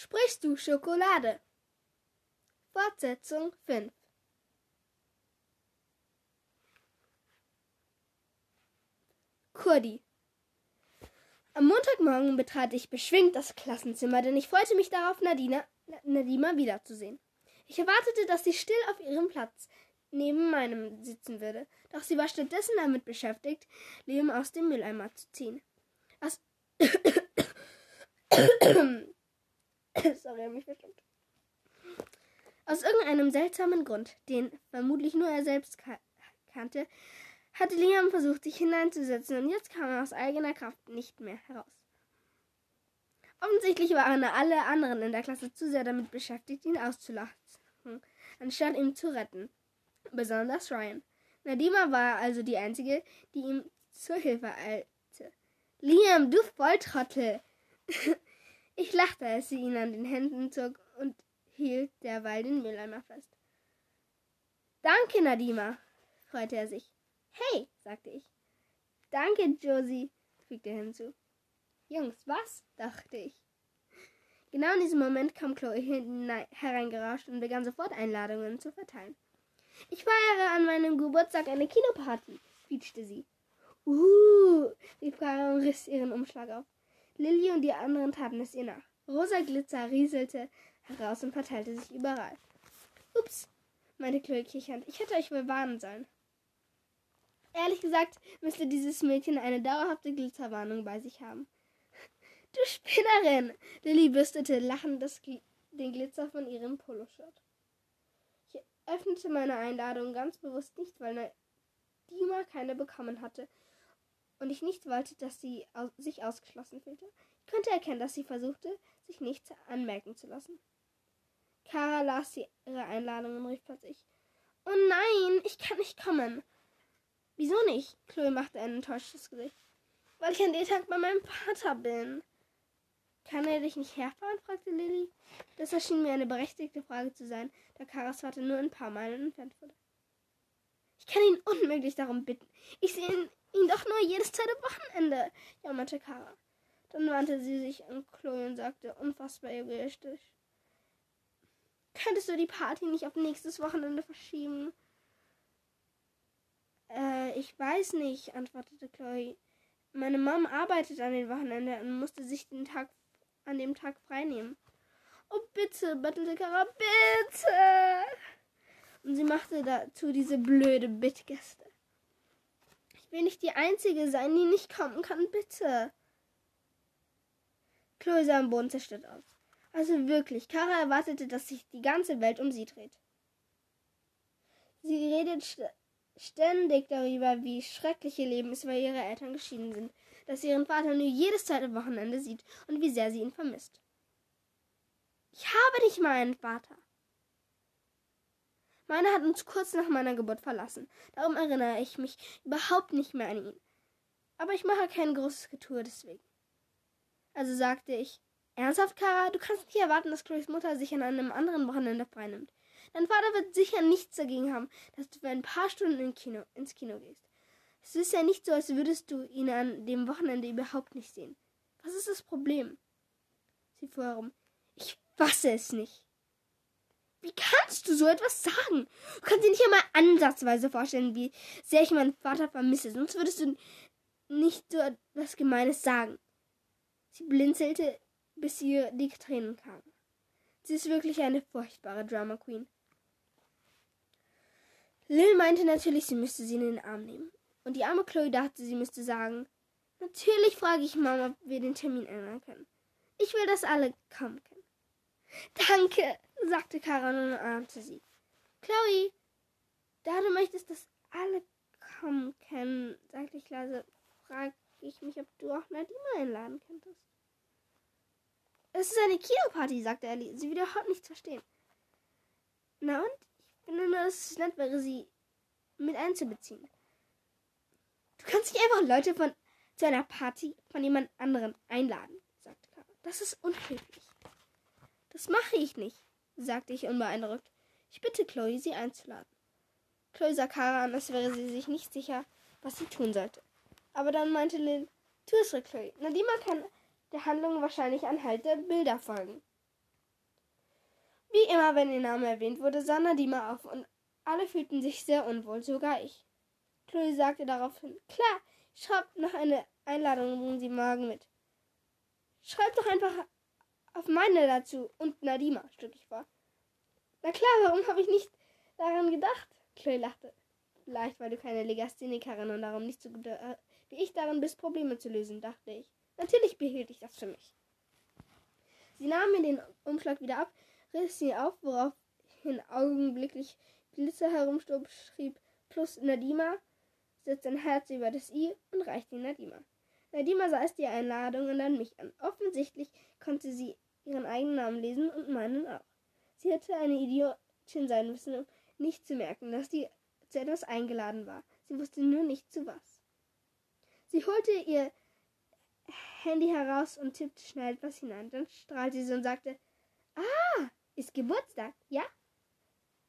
Sprichst du Schokolade? Fortsetzung 5 Kurdi Am Montagmorgen betrat ich beschwingt das Klassenzimmer, denn ich freute mich darauf, Nadina, Nadima wiederzusehen. Ich erwartete, dass sie still auf ihrem Platz neben meinem sitzen würde, doch sie war stattdessen damit beschäftigt, Leben aus dem Mülleimer zu ziehen. Aus Sorry, mich verstimmt. Aus irgendeinem seltsamen Grund, den vermutlich nur er selbst kannte, hatte Liam versucht, sich hineinzusetzen, und jetzt kam er aus eigener Kraft nicht mehr heraus. Offensichtlich waren alle anderen in der Klasse zu sehr damit beschäftigt, ihn auszulachen, anstatt ihn zu retten. Besonders Ryan. Nadima war also die Einzige, die ihm zur Hilfe eilte. Liam, du Volltrottel! ich lachte, als sie ihn an den Händen zog und hielt derweil den Mülleimer fest. Danke, Nadima, freute er sich. Hey, sagte ich. Danke, Josie, fügte er hinzu. Jungs, was? dachte ich. Genau in diesem Moment kam Chloe hereingerauscht und begann sofort Einladungen zu verteilen. Ich feiere an meinem Geburtstag eine Kinoparty, quietschte sie. Uh, rief Clara und riss ihren Umschlag auf. Lilly und die anderen taten es ihr nach. Rosa Glitzer rieselte heraus und verteilte sich überall. Ups, meinte Chloe kichernd. Ich hätte euch wohl warnen sollen. Ehrlich gesagt müsste dieses Mädchen eine dauerhafte Glitzerwarnung bei sich haben. Du Spinnerin! Lilly bürstete lachend das, den Glitzer von ihrem Poloshirt. Ich öffnete meine Einladung ganz bewusst nicht, weil Dima keine bekommen hatte und ich nicht wollte, dass sie aus sich ausgeschlossen fühlte. Ich konnte erkennen, dass sie versuchte, sich nichts anmerken zu lassen. Kara las ihre Einladung und rief plötzlich: Oh nein, ich kann nicht kommen. Wieso nicht? Chloe machte ein enttäuschtes Gesicht. Weil ich an dem Tag bei meinem Vater bin. Kann er dich nicht herfahren? fragte Lilly. Das erschien mir eine berechtigte Frage zu sein, da Karas Vater nur ein paar Meilen entfernt wurde. Ich kann ihn unmöglich darum bitten. Ich sehe ihn, ihn doch nur jedes zweite Wochenende, jammerte Kara. Dann wandte sie sich an Chloe und sagte unfassbar egoistisch. Könntest du die Party nicht auf nächstes Wochenende verschieben? Äh, ich weiß nicht, antwortete Chloe. Meine Mom arbeitet an den Wochenende und musste sich den Tag an dem Tag freinehmen. Oh bitte, bettelte Kara, bitte! Und sie machte dazu diese blöde Bittgäste. Ich will nicht die Einzige sein, die nicht kommen kann, bitte. Chloe sah am Boden zerstört aus. Also wirklich, Kara erwartete, dass sich die ganze Welt um sie dreht. Sie redet st ständig darüber, wie schrecklich ihr Leben ist, weil ihre Eltern geschieden sind, dass sie ihren Vater nur jedes zweite Wochenende sieht und wie sehr sie ihn vermisst. Ich habe nicht mal einen Vater. Meiner hat uns kurz nach meiner Geburt verlassen. Darum erinnere ich mich überhaupt nicht mehr an ihn. Aber ich mache kein großes Getue deswegen. Also sagte ich, ernsthaft, Kara, du kannst nicht erwarten, dass Chloes Mutter sich an einem anderen Wochenende freinimmt. Dein Vater wird sicher nichts dagegen haben, dass du für ein paar Stunden in Kino, ins Kino gehst. Es ist ja nicht so, als würdest du ihn an dem Wochenende überhaupt nicht sehen. Was ist das Problem? Sie fuhr herum. Ich fasse es nicht. Wie kannst du so etwas sagen? Du kannst dir nicht einmal ansatzweise vorstellen, wie sehr ich meinen Vater vermisse. Sonst würdest du nicht so etwas Gemeines sagen. Sie blinzelte, bis ihr die Tränen kamen. Sie ist wirklich eine furchtbare Drama Queen. Lil meinte natürlich, sie müsste sie in den Arm nehmen. Und die arme Chloe dachte, sie müsste sagen, natürlich frage ich Mama, ob wir den Termin ändern können. Ich will, dass alle kommen können. Danke, sagte Kara und umarmte sie. Chloe, da du möchtest, dass alle kommen können, sagte ich leise, frage ich mich, ob du auch Nadima einladen könntest. Es ist eine Kinoparty, sagte Ellie. Sie will überhaupt nichts verstehen. Na und? Ich finde nur, dass es nett wäre, sie mit einzubeziehen. Du kannst nicht einfach Leute von zu einer Party von jemand anderem einladen, sagte Kara. Das ist unhöflich. Das mache ich nicht sagte ich unbeeindruckt. Ich bitte Chloe, sie einzuladen. Chloe sah Kara an, als wäre sie sich nicht sicher, was sie tun sollte. Aber dann meinte Lynn, tu es, Chloe. Nadima kann der Handlung wahrscheinlich anhalt der Bilder folgen. Wie immer, wenn ihr Name erwähnt wurde, sah Nadima auf und alle fühlten sich sehr unwohl, sogar ich. Chloe sagte daraufhin, klar, ich schreib noch eine Einladung bringen Sie morgen mit. Schreib doch einfach auf meine dazu und Nadima, schlug ich vor. Na klar, warum habe ich nicht daran gedacht? Chloe lachte. Vielleicht, weil du keine Legasthenikerin und darum nicht so gut äh, wie ich darin bist, Probleme zu lösen, dachte ich. Natürlich behielt ich das für mich. Sie nahm mir den Umschlag wieder ab, riss ihn auf, woraufhin augenblicklich Glitzer herumstob, schrieb plus Nadima, setzte ein Herz über das I und reichte ihn Nadima. Nadima sah es die Einladung und dann mich an. Offensichtlich konnte sie ihren eigenen Namen lesen und meinen auch. Sie hätte eine Idiotin sein müssen, um nicht zu merken, dass sie zu etwas eingeladen war. Sie wusste nur nicht zu was. Sie holte ihr Handy heraus und tippte schnell etwas hinein. Dann strahlte sie und sagte, Ah, ist Geburtstag, ja?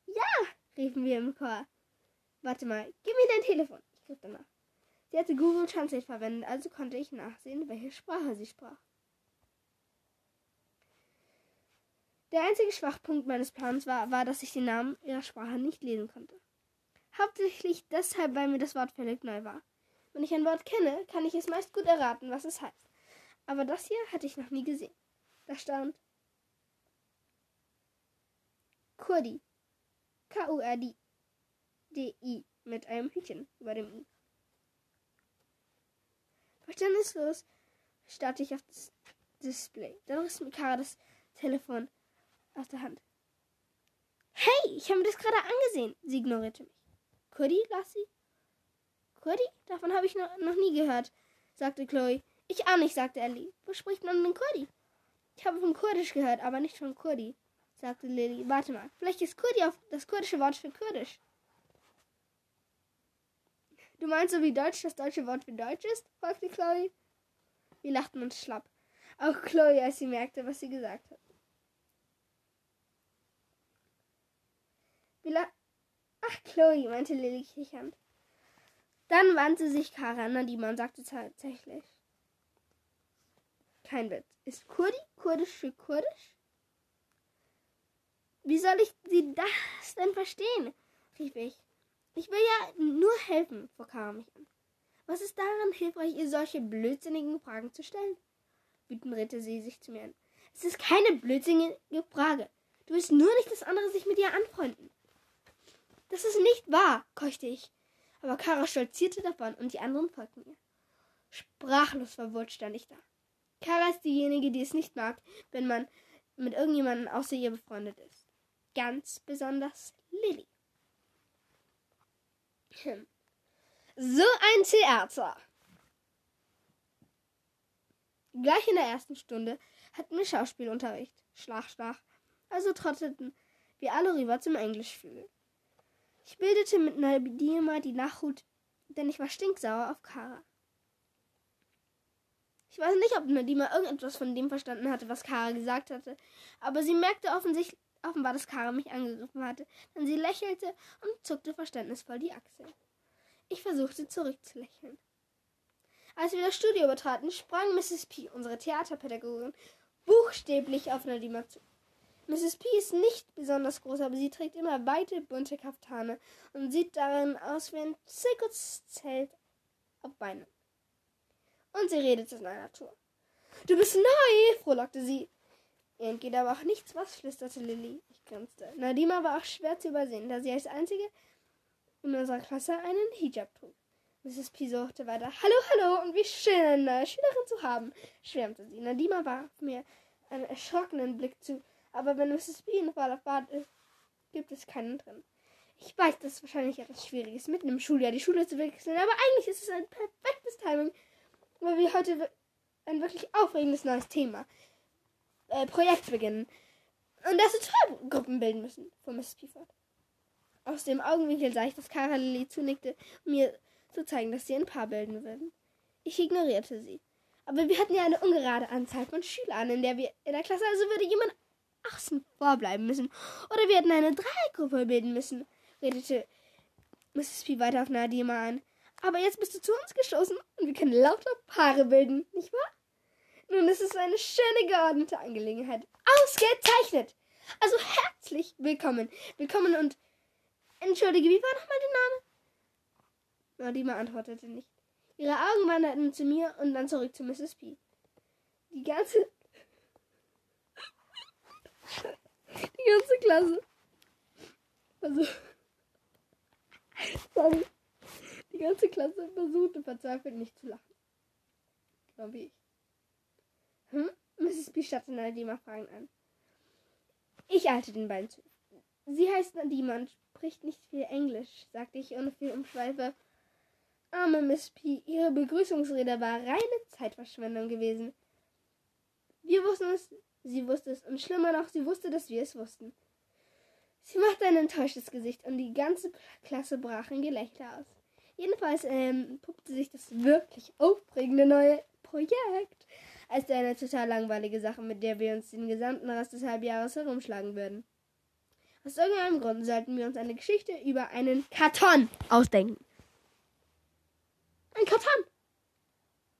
Ja, riefen wir im Chor. Warte mal, gib mir dein Telefon. Ich griff danach. Sie hatte Google Translate verwendet, also konnte ich nachsehen, welche Sprache sie sprach. Der einzige Schwachpunkt meines Plans war, war, dass ich den Namen ihrer Sprache nicht lesen konnte. Hauptsächlich deshalb, weil mir das Wort völlig neu war. Wenn ich ein Wort kenne, kann ich es meist gut erraten, was es heißt. Aber das hier hatte ich noch nie gesehen. Da stand Kurdi. K-U-R-D-I mit einem Hütchen über dem I. Verständnislos starrte ich auf das Display. Dann riss mir Kara das Telefon aus der Hand. Hey, ich habe mir das gerade angesehen. Sie ignorierte mich. Kurdi, Lassie? Kurdi? Davon habe ich noch, noch nie gehört, sagte Chloe. Ich auch nicht, sagte Ellie. Wo spricht man denn Kurdi? Ich habe von Kurdisch gehört, aber nicht von Kurdi, sagte Lily. Warte mal, vielleicht ist Kurdi auf das kurdische Wort für Kurdisch. Du meinst so wie Deutsch das deutsche Wort für Deutsch ist? fragte Chloe. Wir lachten uns schlapp. Auch Chloe, als sie merkte, was sie gesagt hat. Wir Ach, Chloe, meinte Lily kichernd. Dann wandte sich Kara an Nadima und sagte tatsächlich. Kein Witz. Ist Kurdi Kurdisch für Kurdisch? Wie soll ich sie das denn verstehen? rief ich. Ich will ja nur helfen, fuhr Kara mich an. Was ist daran hilfreich, ihr solche blödsinnigen Fragen zu stellen? Wütend drehte sie sich zu mir an. Es ist keine blödsinnige Frage. Du willst nur nicht, dass andere sich mit dir anfreunden. Das ist nicht wahr, keuchte ich. Aber Kara stolzierte davon und die anderen folgten ihr. Sprachlos verwirrt stand ich da. Kara ist diejenige, die es nicht mag, wenn man mit irgendjemandem außer ihr befreundet ist. Ganz besonders Lilly. Hm. So ein Theater. Gleich in der ersten Stunde hatten wir Schauspielunterricht. Schlag, schlag. Also trotteten wir alle rüber zum Englischflügel. Ich bildete mit Nadima die Nachhut, denn ich war stinksauer auf Kara. Ich weiß nicht, ob Nadima irgendetwas von dem verstanden hatte, was Kara gesagt hatte, aber sie merkte offensichtlich, offenbar, dass Kara mich angegriffen hatte, denn sie lächelte und zuckte verständnisvoll die Achseln. Ich versuchte zurückzulächeln. Als wir das Studio betraten, sprang Mrs. P., unsere Theaterpädagogin, buchstäblich auf Nadima zu. Mrs. P ist nicht besonders groß, aber sie trägt immer weite, bunte Kaftane und sieht darin aus wie ein Zirkuszelt auf Beinen. Und sie redet in einer Tour. Du bist neu, frohlockte sie. Ihr entgeht aber auch nichts, was, flüsterte Lilly. Ich grinste. Nadima war auch schwer zu übersehen, da sie als einzige in unserer Klasse einen Hijab trug. Mrs. P suchte weiter. Hallo, hallo, und wie schön, eine neue Schülerin zu haben, schwärmte sie. Nadima warf mir einen erschrockenen Blick zu aber wenn Mrs. Bean voller Fahrt ist, gibt es keinen drin. Ich weiß, das ist wahrscheinlich etwas Schwieriges, mitten im Schuljahr die Schule zu wechseln, aber eigentlich ist es ein perfektes Timing, weil wir heute ein wirklich aufregendes neues Thema, äh, Projekt beginnen. Und das zwei Gruppen bilden müssen, fuhr Mrs. P. fort. Aus dem Augenwinkel sah ich, dass Cara Lilly zunickte, um mir zu zeigen, dass sie ein Paar bilden würden. Ich ignorierte sie. Aber wir hatten ja eine ungerade Anzahl von Schülern in der wir in der Klasse, also würde jemand vorbleiben müssen. Oder wir hätten eine Dreiergruppe bilden müssen, redete Mrs. P. weiter auf Nadima ein. Aber jetzt bist du zu uns gestoßen und wir können lauter Paare bilden, nicht wahr? Nun, es ist eine schöne geordnete Angelegenheit. Ausgezeichnet! Also herzlich willkommen. Willkommen und entschuldige, wie war nochmal der Name? Nadima antwortete nicht. Ihre Augen wanderten zu mir und dann zurück zu Mrs. P. Die ganze die ganze Klasse. Also sorry. Die ganze Klasse versuchte verzweifelt nicht zu lachen. Genau wie ich. Hm? Mrs. B starrte Nadima fragend an. Ich eilte den beiden zu. Sie heißt Nadima und spricht nicht viel Englisch, sagte ich ohne viel Umschweife. Arme Miss P, ihre Begrüßungsrede war reine Zeitverschwendung gewesen. Wir wussten es, sie wusste es und schlimmer noch, sie wusste, dass wir es wussten. Sie machte ein enttäuschtes Gesicht und die ganze Klasse brach in Gelächter aus. Jedenfalls ähm, puppte sich das wirklich aufregende neue Projekt als eine total langweilige Sache, mit der wir uns den gesamten Rest des Halbjahres herumschlagen würden. Aus irgendeinem Grund sollten wir uns eine Geschichte über einen Karton ausdenken. Ein Karton!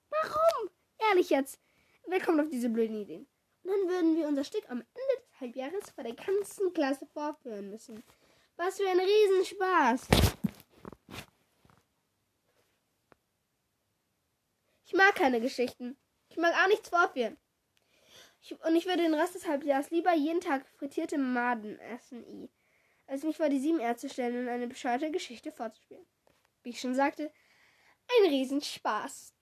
Warum? Ehrlich jetzt. Wer kommt auf diese blöden Ideen? Und dann würden wir unser Stück am Ende des Halbjahres vor der ganzen Klasse vorführen müssen. Was für ein Riesenspaß! Ich mag keine Geschichten. Ich mag auch nichts vorführen. Ich, und ich würde den Rest des Halbjahres lieber jeden Tag frittierte Maden essen, i, als mich vor die sieben R zu stellen und eine bescheuerte Geschichte vorzuspielen. Wie ich schon sagte, ein Riesenspaß.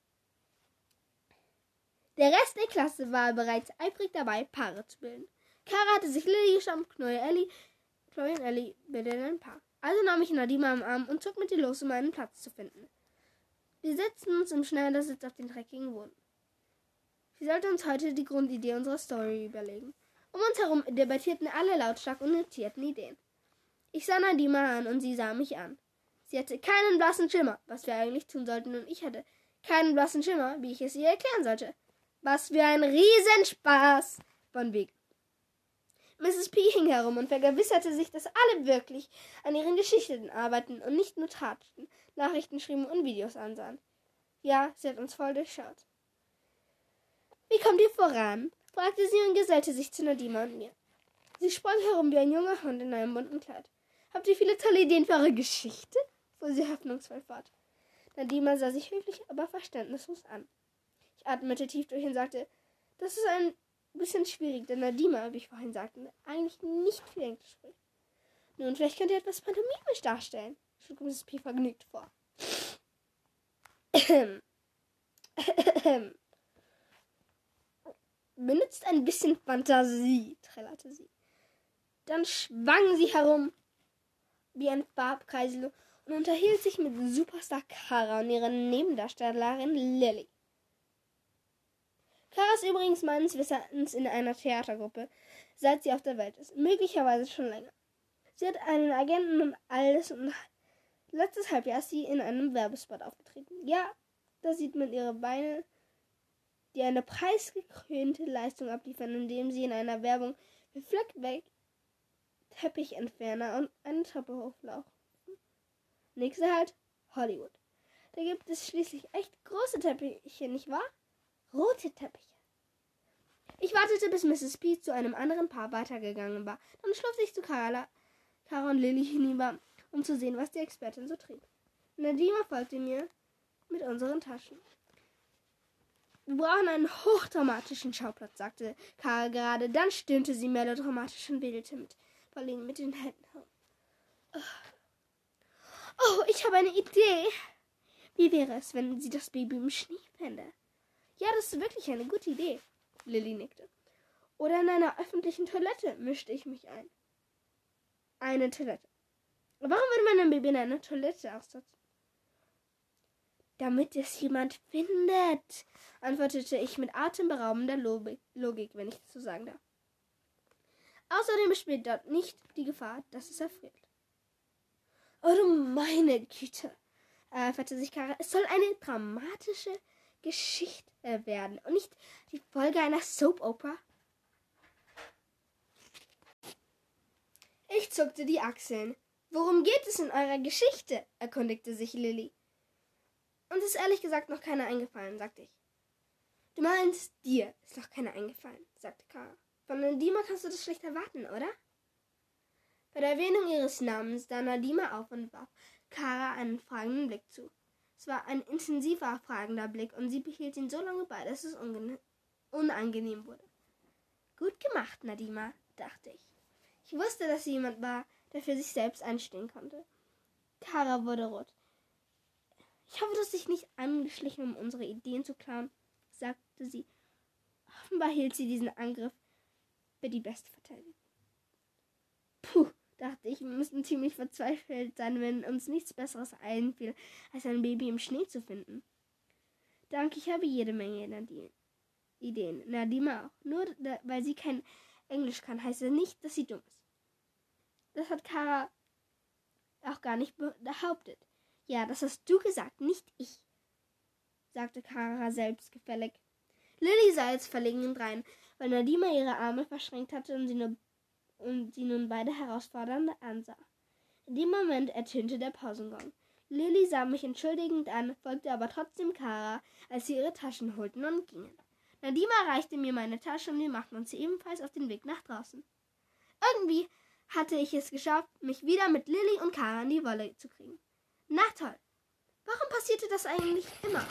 Der Rest der Klasse war bereits eifrig dabei, Paare zu bilden. Kara hatte sich Lilly geschnappt, Chloe Ellie, Chloe und Ellie bildeten ein Paar. Also nahm ich Nadima am Arm und zog mit ihr los, um einen Platz zu finden. Wir setzten uns im Schneidersitz auf den dreckigen Boden. Sie sollte uns heute die Grundidee unserer Story überlegen. Um uns herum debattierten alle lautstark und notierten Ideen. Ich sah Nadima an und sie sah mich an. Sie hatte keinen blassen Schimmer, was wir eigentlich tun sollten, und ich hatte keinen blassen Schimmer, wie ich es ihr erklären sollte. Was für ein Riesenspaß! Von Weg. Mrs. P. hing herum und vergewisserte sich, dass alle wirklich an ihren Geschichten arbeiten und nicht nur taten, Nachrichten schrieben und Videos ansahen. Ja, sie hat uns voll durchschaut. Wie kommt ihr voran? fragte sie und gesellte sich zu Nadima und mir. Sie sprang herum wie ein junger Hund in einem bunten Kleid. Habt ihr viele tolle Ideen für eure Geschichte? fuhr sie hoffnungsvoll fort. Nadima sah sich höflich, aber verständnislos an. Ich atmete tief durch und sagte, das ist ein bisschen schwierig, denn Nadima, wie ich vorhin sagte, eigentlich nicht viel Englisch spricht. Nun, vielleicht könnt ihr etwas pantomimisch darstellen, schlug Mrs. P. vergnügt vor. Benutzt ein bisschen Fantasie, trällerte sie. Dann schwang sie herum wie ein Farbkreisel und unterhielt sich mit Superstar Kara und ihrer Nebendarstellerin Lily. Kara ist übrigens meines Wissens in einer Theatergruppe, seit sie auf der Welt ist. Möglicherweise schon länger. Sie hat einen Agenten und alles und letztes Halbjahr ist sie in einem Werbespot aufgetreten. Ja, da sieht man ihre Beine die eine preisgekrönte Leistung abliefern, indem sie in einer Werbung für Fleckbeck Teppichentferner und eine Treppe hochlaufen. Nächster halt Hollywood. Da gibt es schließlich echt große Teppiche, nicht wahr? Rote Teppiche. Ich wartete, bis Mrs. P zu einem anderen Paar weitergegangen war. Dann schloss ich zu Carla, Cara und Lily hinüber, um zu sehen, was die Expertin so trieb. Nadima folgte mir mit unseren Taschen. Wir brauchen einen hochdramatischen Schauplatz, sagte Karl gerade. Dann stöhnte sie melodramatisch und wedelte mit Pauline mit den Händen herum. Oh, ich habe eine Idee. Wie wäre es, wenn sie das Baby im Schnee fände? Ja, das ist wirklich eine gute Idee. Lilly nickte. Oder in einer öffentlichen Toilette mischte ich mich ein. Eine Toilette. Warum würde man ein Baby in einer Toilette aussetzen? Damit es jemand findet, antwortete ich mit atemberaubender Logik, wenn ich das so sagen darf. Außerdem besteht dort nicht die Gefahr, dass es erfriert. Oh du meine Güte, erfährte sich Kara. Es soll eine dramatische Geschichte werden und nicht die Folge einer Soap Opera. Ich zuckte die Achseln. Worum geht es in eurer Geschichte? erkundigte sich Lilly. Uns ist ehrlich gesagt noch keiner eingefallen, sagte ich. Du meinst, dir ist noch keiner eingefallen, sagte Kara. Von Nadima kannst du das schlecht erwarten, oder? Bei der Erwähnung ihres Namens sah Nadima auf und warf Kara einen fragenden Blick zu. Es war ein intensiver, fragender Blick und sie behielt ihn so lange bei, dass es unangenehm wurde. Gut gemacht, Nadima, dachte ich. Ich wusste, dass sie jemand war, der für sich selbst einstehen konnte. Kara wurde rot. Ich hoffe, du hast dich nicht angeschlichen, um unsere Ideen zu klauen, sagte sie. Offenbar hielt sie diesen Angriff für die beste Verteidigung. Puh, dachte ich, wir müssten ziemlich verzweifelt sein, wenn uns nichts Besseres einfiel, als ein Baby im Schnee zu finden. Danke, ich habe jede Menge Ideen. Nadima auch. Nur da, weil sie kein Englisch kann, heißt das nicht, dass sie dumm ist. Das hat Kara auch gar nicht behauptet. Ja, das hast du gesagt, nicht ich, sagte Kara selbstgefällig. Lilly sah jetzt verlegen drein, weil Nadima ihre Arme verschränkt hatte und sie, nur, und sie nun beide herausfordernd ansah. In dem Moment ertönte der Pausengong. Lilly sah mich entschuldigend an, folgte aber trotzdem Kara, als sie ihre Taschen holten und gingen. Nadima reichte mir meine Tasche und wir machten uns ebenfalls auf den Weg nach draußen. Irgendwie hatte ich es geschafft, mich wieder mit Lilly und Kara in die Wolle zu kriegen. Na toll. Warum passierte das eigentlich immer?